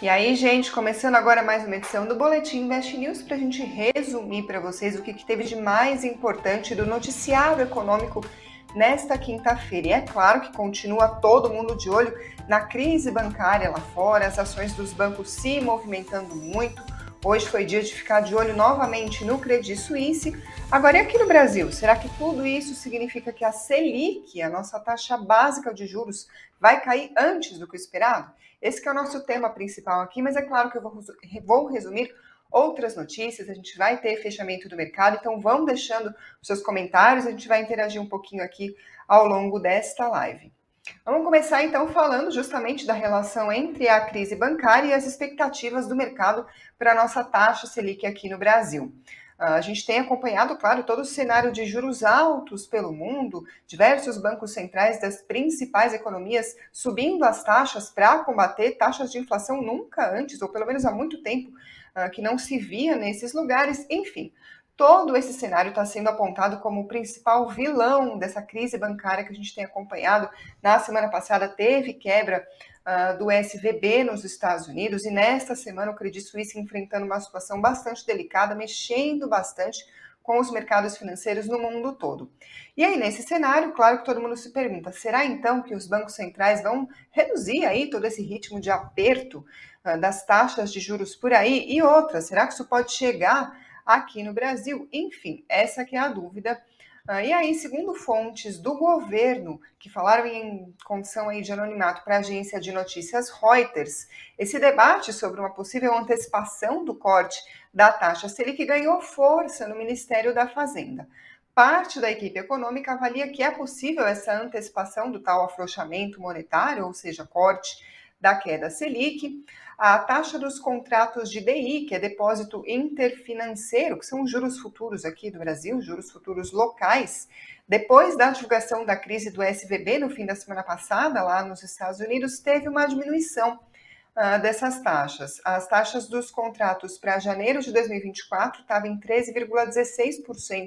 E aí, gente, começando agora mais uma edição do Boletim Invest News para a gente resumir para vocês o que, que teve de mais importante do noticiário econômico nesta quinta-feira. E é claro que continua todo mundo de olho na crise bancária lá fora, as ações dos bancos se movimentando muito. Hoje foi dia de ficar de olho novamente no Credit Suisse. Agora, e aqui no Brasil? Será que tudo isso significa que a Selic, a nossa taxa básica de juros, vai cair antes do que o esperado? Esse é o nosso tema principal aqui, mas é claro que eu vou, vou resumir outras notícias, a gente vai ter fechamento do mercado, então vão deixando os seus comentários, a gente vai interagir um pouquinho aqui ao longo desta live. Vamos começar então falando justamente da relação entre a crise bancária e as expectativas do mercado para a nossa taxa Selic aqui no Brasil. Ah, a gente tem acompanhado, claro, todo o cenário de juros altos pelo mundo, diversos bancos centrais das principais economias subindo as taxas para combater taxas de inflação nunca antes, ou pelo menos há muito tempo, ah, que não se via nesses lugares. Enfim, todo esse cenário está sendo apontado como o principal vilão dessa crise bancária que a gente tem acompanhado. Na semana passada teve quebra uh, do SVB nos Estados Unidos e nesta semana o Credit Suisse enfrentando uma situação bastante delicada, mexendo bastante com os mercados financeiros no mundo todo. E aí, nesse cenário, claro que todo mundo se pergunta: será então que os bancos centrais vão reduzir aí todo esse ritmo de aperto uh, das taxas de juros por aí? E outra, será que isso pode chegar aqui no Brasil? Enfim, essa que é a dúvida ah, e aí, segundo fontes do governo, que falaram em condição aí de anonimato para a agência de notícias Reuters, esse debate sobre uma possível antecipação do corte da taxa Selic ganhou força no Ministério da Fazenda. Parte da equipe econômica avalia que é possível essa antecipação do tal afrouxamento monetário, ou seja, corte da queda Selic a taxa dos contratos de DI, que é depósito interfinanceiro, que são os juros futuros aqui do Brasil, juros futuros locais, depois da divulgação da crise do SVB no fim da semana passada, lá nos Estados Unidos, teve uma diminuição uh, dessas taxas. As taxas dos contratos para janeiro de 2024 estavam em 13,16%.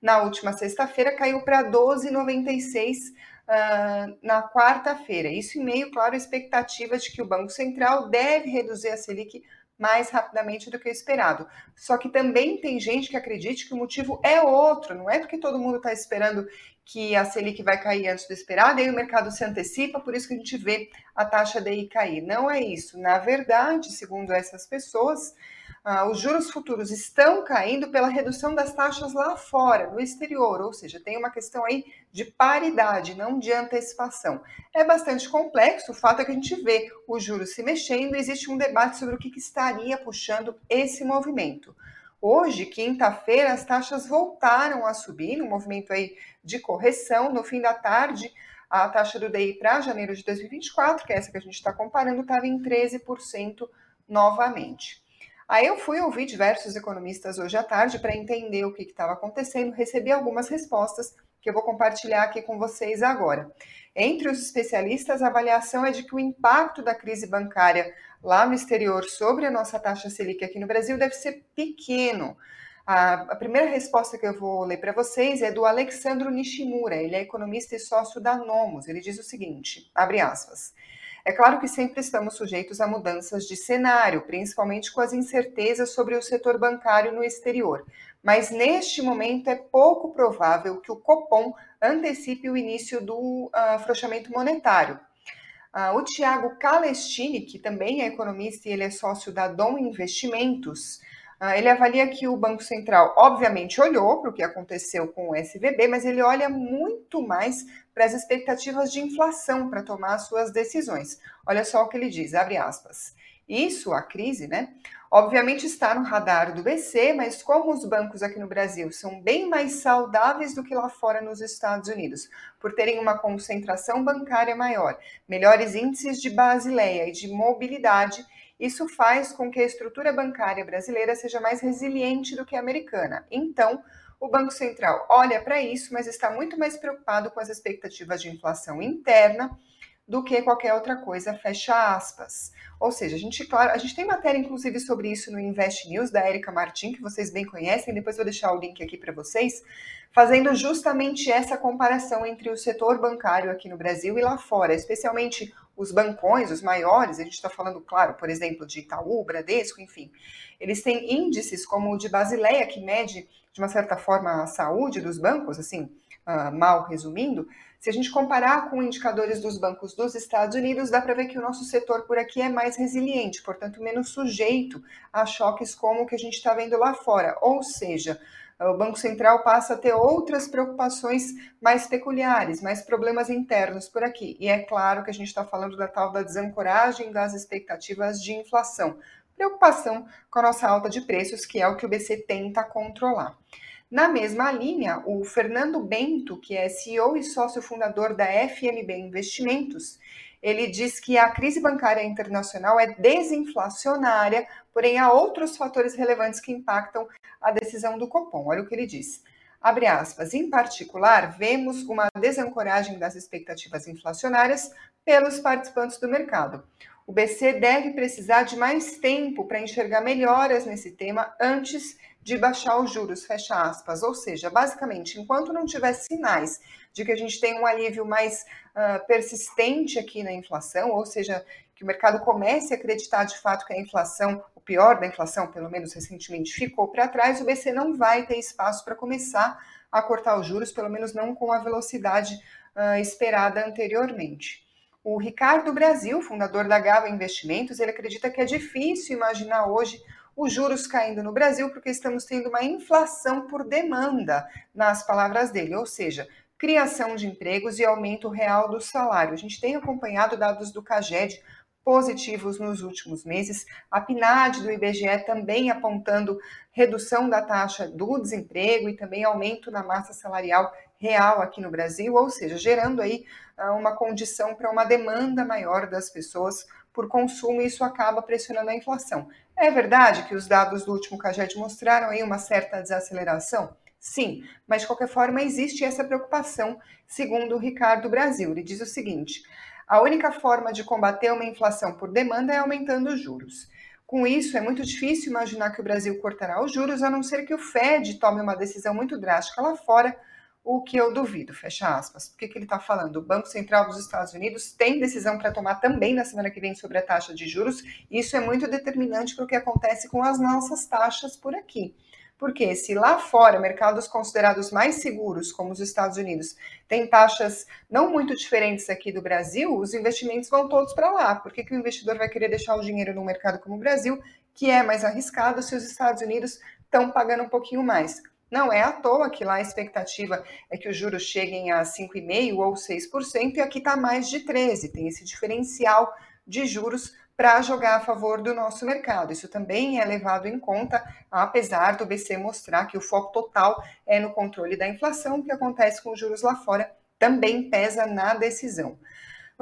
Na última sexta-feira caiu para 12,96% uh, na quarta-feira. Isso em meio, claro, à expectativa de que o Banco Central deve reduzir a Selic mais rapidamente do que o esperado. Só que também tem gente que acredita que o motivo é outro, não é porque todo mundo está esperando que a Selic vai cair antes do esperado, e aí o mercado se antecipa, por isso que a gente vê a taxa DI cair. Não é isso. Na verdade, segundo essas pessoas, ah, os juros futuros estão caindo pela redução das taxas lá fora, no exterior, ou seja, tem uma questão aí de paridade, não de antecipação. É bastante complexo, o fato é que a gente vê os juros se mexendo existe um debate sobre o que, que estaria puxando esse movimento. Hoje, quinta-feira, as taxas voltaram a subir, um movimento aí de correção. No fim da tarde, a taxa do DI para janeiro de 2024, que é essa que a gente está comparando, estava em 13% novamente. Aí eu fui ouvir diversos economistas hoje à tarde para entender o que estava acontecendo, recebi algumas respostas que eu vou compartilhar aqui com vocês agora. Entre os especialistas, a avaliação é de que o impacto da crise bancária lá no exterior sobre a nossa taxa Selic aqui no Brasil deve ser pequeno. A, primeira resposta que eu vou ler para vocês é do Alexandro Nishimura, ele é economista e sócio da Nomos. Ele diz o seguinte, abre aspas, é claro que sempre estamos sujeitos a mudanças de cenário, principalmente com as incertezas sobre o setor bancário no exterior. Mas neste momento é pouco provável que o Copom antecipe o início do uh, afrouxamento monetário. Uh, o Tiago Calestini, que também é economista e ele é sócio da Dom Investimentos, ele avalia que o Banco Central, obviamente, olhou para o que aconteceu com o SVB, mas ele olha muito mais para as expectativas de inflação para tomar suas decisões. Olha só o que ele diz, abre aspas. Isso, a crise, né? Obviamente está no radar do BC, mas como os bancos aqui no Brasil são bem mais saudáveis do que lá fora nos Estados Unidos, por terem uma concentração bancária maior, melhores índices de Basileia e de mobilidade, isso faz com que a estrutura bancária brasileira seja mais resiliente do que a americana. Então, o Banco Central olha para isso, mas está muito mais preocupado com as expectativas de inflação interna do que qualquer outra coisa, fecha aspas. Ou seja, a gente, claro, a gente tem matéria inclusive sobre isso no Invest News da Erika Martin, que vocês bem conhecem, depois vou deixar o link aqui para vocês, fazendo justamente essa comparação entre o setor bancário aqui no Brasil e lá fora, especialmente os bancões, os maiores, a gente está falando, claro, por exemplo, de Itaú, Bradesco, enfim, eles têm índices como o de Basileia, que mede, de uma certa forma, a saúde dos bancos, assim, uh, mal resumindo, se a gente comparar com indicadores dos bancos dos Estados Unidos, dá para ver que o nosso setor por aqui é mais resiliente, portanto, menos sujeito a choques como o que a gente está vendo lá fora. Ou seja, o Banco Central passa a ter outras preocupações mais peculiares, mais problemas internos por aqui. E é claro que a gente está falando da tal da desancoragem das expectativas de inflação. Preocupação com a nossa alta de preços, que é o que o BC tenta controlar. Na mesma linha, o Fernando Bento, que é CEO e sócio fundador da FMB Investimentos, ele diz que a crise bancária internacional é desinflacionária, porém há outros fatores relevantes que impactam a decisão do Copom. Olha o que ele diz. Abre aspas. Em particular, vemos uma desancoragem das expectativas inflacionárias pelos participantes do mercado. O BC deve precisar de mais tempo para enxergar melhoras nesse tema antes de baixar os juros, fecha aspas. Ou seja, basicamente, enquanto não tiver sinais de que a gente tem um alívio mais uh, persistente aqui na inflação, ou seja, que o mercado comece a acreditar de fato que a inflação, o pior da inflação, pelo menos recentemente, ficou para trás, o BC não vai ter espaço para começar a cortar os juros, pelo menos não com a velocidade uh, esperada anteriormente. O Ricardo Brasil, fundador da Gava Investimentos, ele acredita que é difícil imaginar hoje os juros caindo no Brasil porque estamos tendo uma inflação por demanda, nas palavras dele, ou seja, criação de empregos e aumento real do salário. A gente tem acompanhado dados do CAGED positivos nos últimos meses, a PNAD do IBGE também apontando redução da taxa do desemprego e também aumento na massa salarial real aqui no Brasil, ou seja, gerando aí ah, uma condição para uma demanda maior das pessoas por consumo e isso acaba pressionando a inflação. É verdade que os dados do último CAGED mostraram aí uma certa desaceleração? Sim, mas de qualquer forma existe essa preocupação, segundo o Ricardo Brasil. Ele diz o seguinte: a única forma de combater uma inflação por demanda é aumentando os juros. Com isso, é muito difícil imaginar que o Brasil cortará os juros, a não ser que o Fed tome uma decisão muito drástica lá fora, o que eu duvido, fecha aspas. O que, que ele está falando? O Banco Central dos Estados Unidos tem decisão para tomar também na semana que vem sobre a taxa de juros, e isso é muito determinante para o que acontece com as nossas taxas por aqui. Porque se lá fora, mercados considerados mais seguros, como os Estados Unidos, têm taxas não muito diferentes aqui do Brasil, os investimentos vão todos para lá. Por que, que o investidor vai querer deixar o dinheiro num mercado como o Brasil, que é mais arriscado, se os Estados Unidos estão pagando um pouquinho mais? Não é à toa que lá a expectativa é que os juros cheguem a 5,5% ou 6%, e aqui está mais de 13%. Tem esse diferencial de juros para jogar a favor do nosso mercado. Isso também é levado em conta, apesar do BC mostrar que o foco total é no controle da inflação, o que acontece com os juros lá fora também pesa na decisão.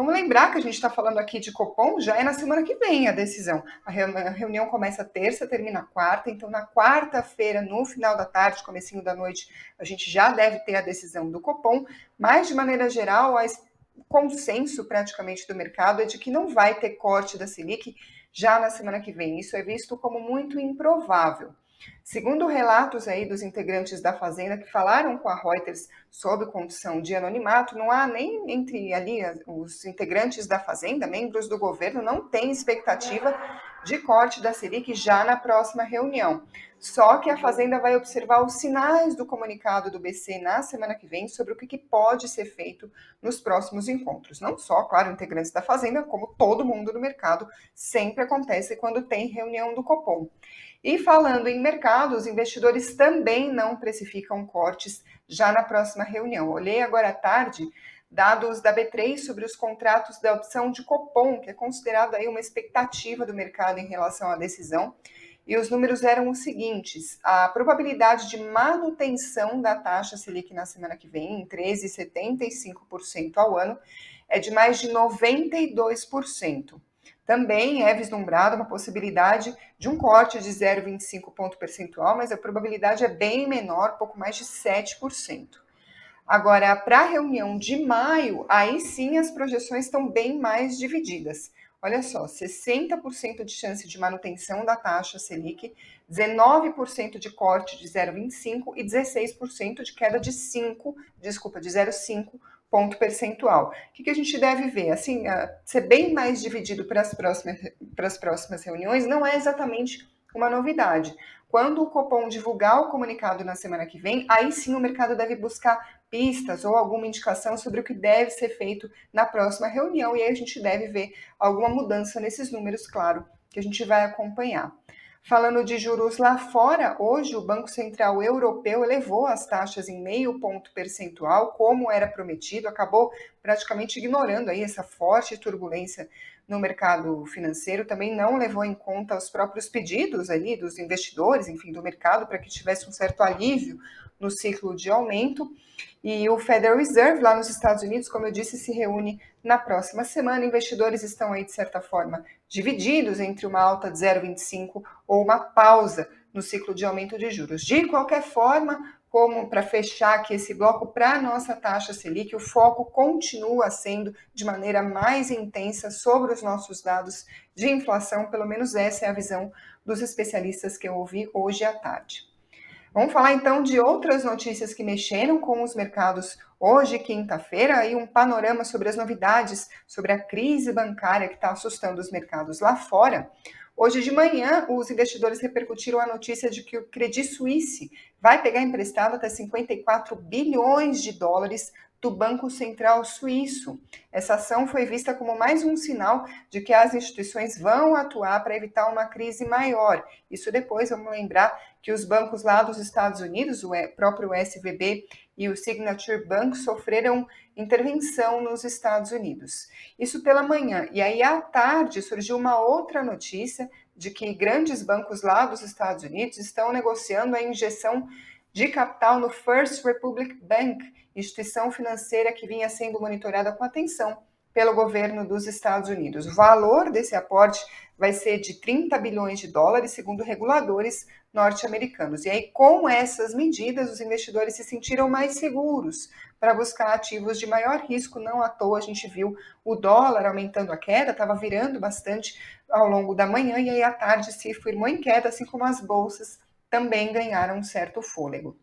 Vamos lembrar que a gente está falando aqui de Copom, já é na semana que vem a decisão. A reunião começa terça, termina quarta, então na quarta-feira, no final da tarde, comecinho da noite, a gente já deve ter a decisão do Copom, mas de maneira geral, a consenso praticamente do mercado é de que não vai ter corte da Selic já na semana que vem. Isso é visto como muito improvável. Segundo relatos aí dos integrantes da Fazenda que falaram com a Reuters sob condição de anonimato, não há nem entre ali os integrantes da Fazenda, membros do governo, não tem expectativa de corte da Selic já na próxima reunião. Só que a Fazenda vai observar os sinais do comunicado do BC na semana que vem sobre o que, pode ser feito nos próximos encontros. Não só, claro, integrantes da Fazenda, como todo mundo no mercado, sempre acontece quando tem reunião do Copom. E falando em mercado, os investidores também não precificam cortes já na próxima reunião. Olhei agora à tarde dados da B3 sobre os contratos da opção de Copom, que é considerado aí uma expectativa do mercado em relação à decisão. E os números eram os seguintes: a probabilidade de manutenção da taxa Selic na semana que vem, em 13,75% ao ano, é de mais de 92%. Também é vislumbrada uma possibilidade de um corte de 0,25 ponto percentual, mas a probabilidade é bem menor, pouco mais de 7%. Agora, para a reunião de maio, aí sim as projeções estão bem mais divididas. olha só, 60% de chance de manutenção da taxa Selic, 19% de corte de 0,25 e 16% de queda de 5, desculpa, de 0,5 ponto percentual. O que, que, a gente deve ver? Assim, ser bem mais dividido para as próximas, para as próximas reuniões não é exatamente uma novidade. Quando o Copom divulgar o comunicado na semana que vem, aí sim o mercado deve buscar pistas ou alguma indicação sobre o que deve ser feito na próxima reunião, e aí a gente deve ver alguma mudança nesses números, claro, que a gente vai acompanhar. Falando de juros lá fora, hoje o Banco Central Europeu elevou as taxas em meio ponto percentual, como era prometido, acabou praticamente ignorando aí essa forte turbulência no mercado financeiro, também não levou em conta os próprios pedidos ali dos investidores, enfim, do mercado, para que tivesse um certo alívio no ciclo de aumento. E o Federal Reserve, lá nos Estados Unidos, como eu disse, se reúne na próxima semana. Investidores estão aí, de certa forma, divididos entre uma alta de 0,25 ou uma pausa no ciclo de aumento de juros. De qualquer forma, como para fechar aqui esse bloco, para a nossa taxa Selic, o foco continua sendo de maneira mais intensa sobre os nossos dados de inflação, pelo menos essa é a visão dos especialistas que eu ouvi hoje à tarde. Vamos falar então de outras notícias que mexeram com os mercados hoje, quinta-feira, e um panorama sobre as novidades sobre a crise bancária que está assustando os mercados lá fora. Hoje de manhã, os investidores repercutiram a notícia de que o Credit Suisse vai pegar emprestado até 54 bilhões de dólares do Banco Central Suíço. Essa ação foi vista como mais um sinal de que as instituições vão atuar para evitar uma crise maior. Isso depois, vamos lembrar que os bancos lá dos Estados Unidos, o próprio SVB e o Signature Bank, sofreram intervenção nos Estados Unidos. Isso pela manhã. E aí, à tarde, surgiu uma outra notícia de que grandes bancos lá dos Estados Unidos estão negociando a injeção de capital no First Republic Bank, instituição financeira que vinha sendo monitorada com atenção pelo governo dos Estados Unidos. O valor desse aporte vai ser de 30 bilhões de dólares, segundo reguladores norte-americanos. E aí, com essas medidas, os investidores se sentiram mais seguros para buscar ativos de maior risco. Não à toa a gente viu o dólar aumentando a queda, estava virando bastante ao longo da manhã e aí à tarde se firmou em queda, assim como as bolsas também ganharam um certo fôlego.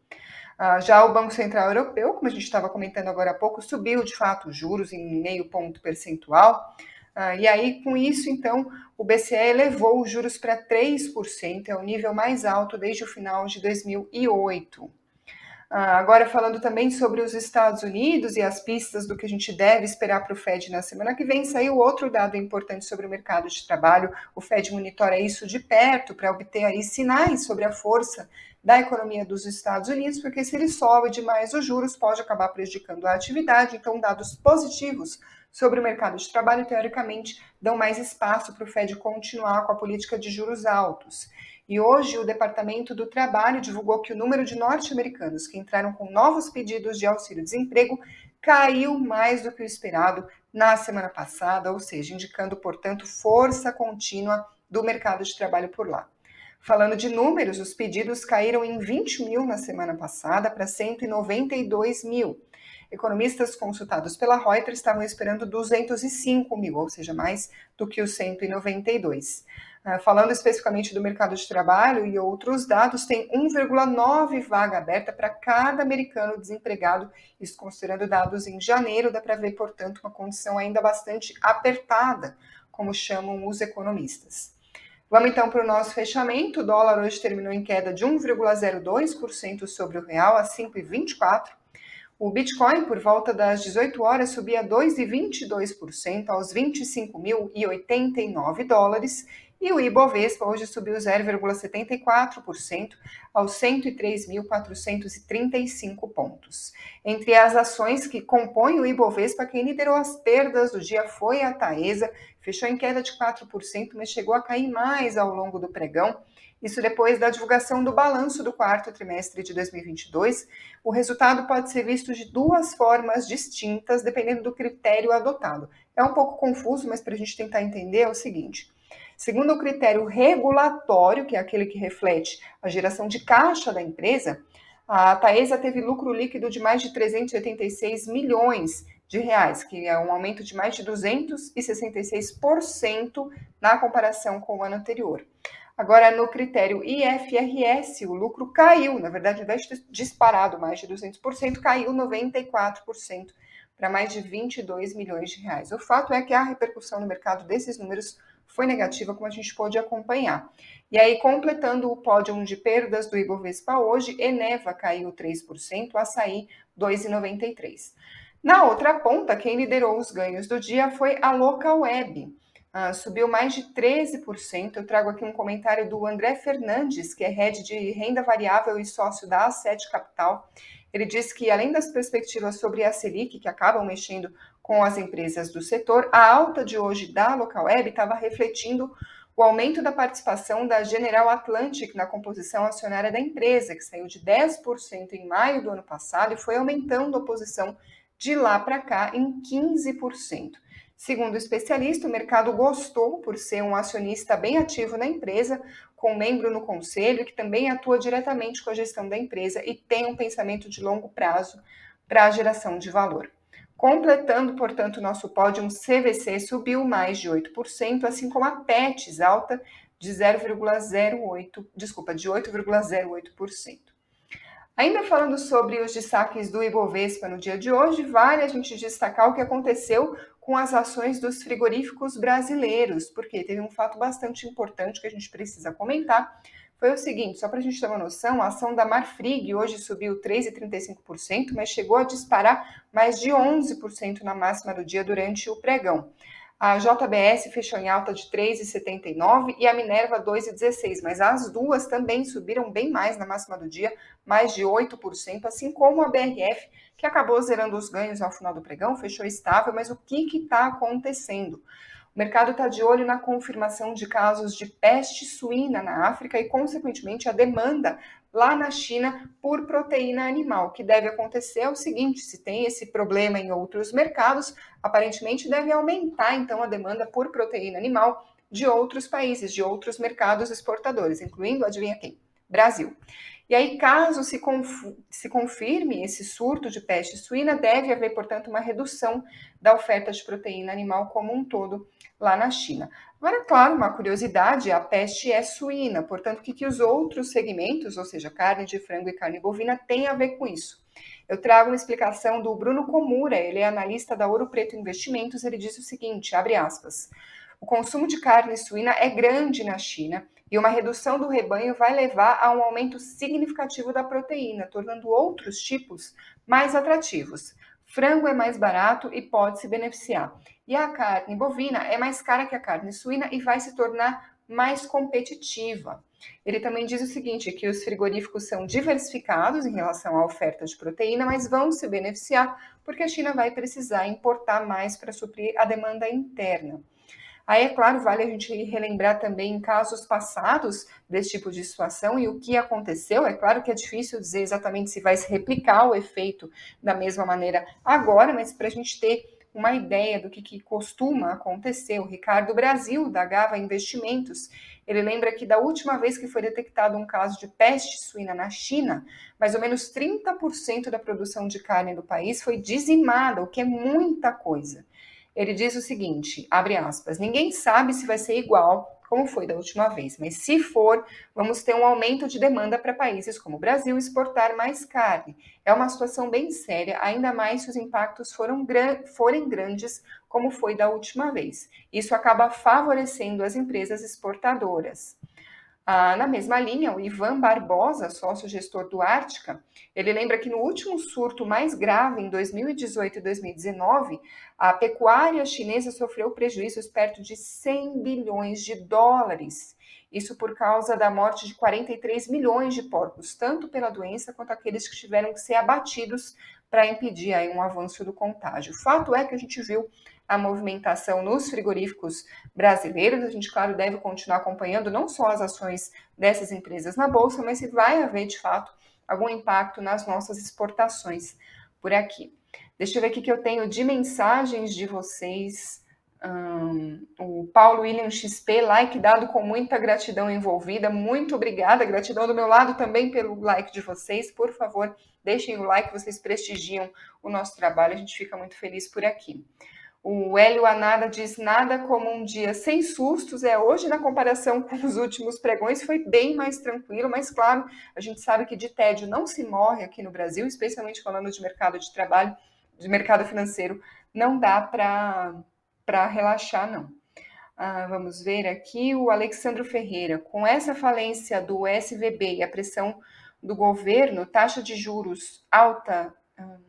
Uh, já o Banco Central Europeu, como a gente estava comentando agora há pouco, subiu de fato os juros em meio ponto percentual. Uh, e aí, com isso, então, o BCE elevou os juros para 3%, é o nível mais alto desde o final de 2008. Ah, agora, falando também sobre os Estados Unidos e as pistas do que a gente deve esperar para o Fed na semana que vem, saiu outro dado importante sobre o mercado de trabalho. O Fed monitora isso de perto para obter aí sinais sobre a força da economia dos Estados Unidos, porque se ele sobe demais os juros, pode acabar prejudicando a atividade. Então, dados positivos sobre o mercado de trabalho, teoricamente, dão mais espaço para o Fed continuar com a política de juros altos. E hoje o Departamento do Trabalho divulgou que o número de norte-americanos que entraram com novos pedidos de auxílio-desemprego caiu mais do que o esperado na semana passada, ou seja, indicando, portanto, força contínua do mercado de trabalho por lá. Falando de números, os pedidos caíram em 20 mil na semana passada para 192 mil. Economistas consultados pela Reuters estavam esperando 205 mil, ou seja, mais do que os 192. Ah, falando especificamente do mercado de trabalho e outros dados, tem 1,9 vaga aberta para cada americano desempregado, isso considerando dados em janeiro, dá para ver, portanto, uma condição ainda bastante apertada, como chamam os economistas. Vamos então para o nosso fechamento. O dólar hoje terminou em queda de 1,02% sobre o real a 5,24. O Bitcoin, por volta das 18 horas, subia 2,22% aos 25.089 dólares e o Ibovespa hoje subiu 0,74% aos 103.435 pontos. Entre as ações que compõem o Ibovespa, quem liderou as perdas do dia foi a Taesa, fechou em queda de 4%, mas chegou a cair mais ao longo do pregão. Isso depois da divulgação do balanço do quarto trimestre de 2022. O resultado pode ser visto de duas formas distintas, dependendo do critério adotado. É um pouco confuso, mas para a gente tentar entender é o seguinte. Segundo o critério regulatório, que é aquele que reflete a geração de caixa da empresa, a Taesa teve lucro líquido de mais de 386 milhões de reais, que é um aumento de mais de 266% na comparação com o ano anterior. Agora, no critério IFRS, o lucro caiu, na verdade, ao invés de disparado mais de 200%, caiu 94% para mais de 22 milhões de reais. O fato é que a repercussão no mercado desses números foi negativa, como a gente pôde acompanhar. E aí, completando o pódio de perdas do Ibovespa hoje, Eneva caiu 3%, Açaí 2,93%. Na outra ponta, quem liderou os ganhos do dia foi a Local Web uh, subiu mais de 13%. Eu trago aqui um comentário do André Fernandes, que é head de renda variável e sócio da A7 Capital. Ele diz que, além das perspectivas sobre a Selic, que acabam mexendo com as empresas do setor, a alta de hoje da Local Web estava refletindo o aumento da participação da General Atlantic na composição acionária da empresa, que saiu de 10% em maio do ano passado e foi aumentando a posição de lá para cá em 15%. Segundo o especialista, o mercado gostou por ser um acionista bem ativo na empresa, com membro no conselho que também atua diretamente com a gestão da empresa e tem um pensamento de longo prazo para a geração de valor. Completando, portanto, nosso pódio, um CVC subiu mais de 8%, assim como a PETS alta de 0,08, desculpa, de 8,08%. Ainda falando sobre os destaques do Ibovespa no dia de hoje, vale a gente destacar o que aconteceu com as ações dos frigoríficos brasileiros, porque teve um fato bastante importante que a gente precisa comentar. Foi o seguinte, só para a gente ter uma noção, a ação da Marfrig hoje subiu 3,35%, mas chegou a disparar mais de 11% na máxima do dia durante o pregão. A JBS fechou em alta de 3,79 e a Minerva 2,16, mas as duas também subiram bem mais na máxima do dia, mais de 8%, assim como a BRF, que acabou zerando os ganhos ao final do pregão, fechou estável, mas o que está acontecendo? O mercado está de olho na confirmação de casos de peste suína na África e, consequentemente, a demanda lá na China por proteína animal. O que deve acontecer é o seguinte: se tem esse problema em outros mercados, aparentemente deve aumentar então a demanda por proteína animal de outros países, de outros mercados exportadores, incluindo, adivinha quem? Brasil. E aí, caso se, se confirme esse surto de peste suína, deve haver, portanto, uma redução da oferta de proteína animal como um todo lá na China. Agora, claro, uma curiosidade, a peste é suína, portanto, o que, que os outros segmentos, ou seja, carne de frango e carne bovina, têm a ver com isso? Eu trago uma explicação do Bruno Komura, ele é analista da Ouro Preto Investimentos, ele diz o seguinte, abre aspas, o consumo de carne suína é grande na China e uma redução do rebanho vai levar a um aumento significativo da proteína, tornando outros tipos mais atrativos. Frango é mais barato e pode se beneficiar. E a carne bovina é mais cara que a carne suína e vai se tornar mais competitiva. Ele também diz o seguinte, que os frigoríficos são diversificados em relação à oferta de proteína, mas vão se beneficiar porque a China vai precisar importar mais para suprir a demanda interna. Aí, é claro, vale a gente relembrar também casos passados desse tipo de situação e o que aconteceu. É claro que é difícil dizer exatamente se vai se replicar o efeito da mesma maneira agora, mas para a gente ter uma ideia do que, que, costuma acontecer. O Ricardo Brasil, da Gava Investimentos, ele lembra que da última vez que foi detectado um caso de peste suína na China, mais ou menos 30% da produção de carne do país foi dizimada, o que é muita coisa ele diz o seguinte, abre aspas, ninguém sabe se vai ser igual como foi da última vez, mas se for, vamos ter um aumento de demanda para países como o Brasil exportar mais carne. É uma situação bem séria, ainda mais se os impactos gran forem grandes, como foi da última vez. Isso acaba favorecendo as empresas exportadoras. Ah, na mesma linha, o Ivan Barbosa, sócio-gestor do Ártica, ele lembra que no último surto mais grave, em 2018 e 2019, a pecuária chinesa sofreu prejuízos perto de 100 bilhões de dólares. Isso por causa da morte de 43 milhões de porcos, tanto pela doença quanto aqueles que tiveram que ser abatidos para impedir aí um avanço do contágio. O fato é que a gente viu a movimentação nos frigoríficos brasileiros. A gente, claro, deve continuar acompanhando não só as ações dessas empresas na bolsa, mas se vai haver de fato algum impacto nas nossas exportações por aqui. Deixa eu ver aqui que eu tenho de mensagens de vocês Um, o Paulo William XP, like dado com muita gratidão envolvida. Muito obrigada, gratidão do meu lado também pelo like de vocês. Por favor, deixem o like, vocês prestigiam o nosso trabalho, a gente fica muito feliz por aqui. O Hélio Anada diz nada como um dia sem sustos. É hoje, na comparação com os últimos pregões, foi bem mais tranquilo, mas claro, a gente sabe que de tédio não se morre aqui no Brasil, especialmente falando de mercado de trabalho, de mercado financeiro, não dá para relaxar, não. Ah, vamos ver aqui o Alexandro Ferreira. Com essa falência do SVB e a pressão do governo, taxa de juros alta hum,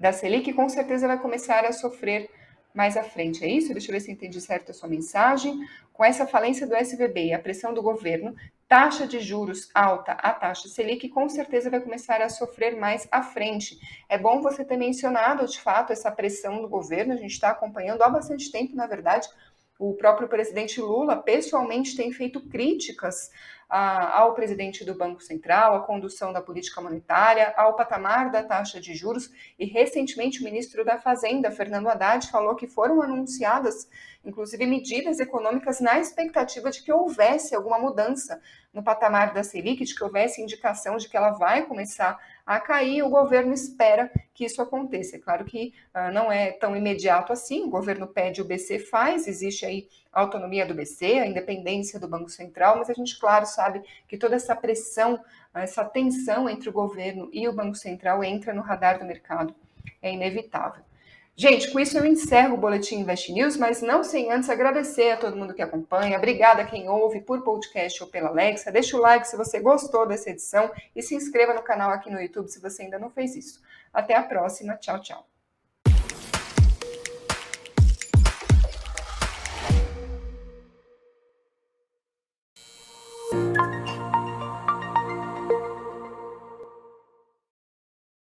da Selic, com certeza vai começar a sofrer mais à frente. É isso? Deixa eu ver se entendi certo a sua mensagem. Com essa falência do SVB e a pressão do governo, taxa de juros alta, a taxa Selic, com certeza vai começar a sofrer mais à frente. É bom você ter mencionado, de fato, essa pressão do governo, a gente está acompanhando há bastante tempo, na verdade. O próprio presidente Lula pessoalmente tem feito críticas a, ao presidente do Banco Central, à condução da política monetária, ao patamar da taxa de juros. E recentemente o ministro da Fazenda, Fernando Haddad, falou que foram anunciadas, inclusive, medidas econômicas na expectativa de que houvesse alguma mudança no patamar da Selic, de que houvesse indicação de que ela vai começar a cair, o governo espera que isso aconteça. É claro que uh, não é tão imediato assim, o governo pede, o BC faz, existe aí a autonomia do BC, a independência do Banco Central, mas a gente, claro, sabe que toda essa pressão, essa tensão entre o governo e o Banco Central entra no radar do mercado, é inevitável. Gente, com isso eu encerro o Boletim Invest News, mas não sem antes agradecer a todo mundo que acompanha. Obrigada a quem ouve por podcast ou pela Alexa. Deixa o like se você gostou dessa edição e se inscreva no canal aqui no YouTube se você ainda não fez isso. Até a próxima. Tchau, tchau.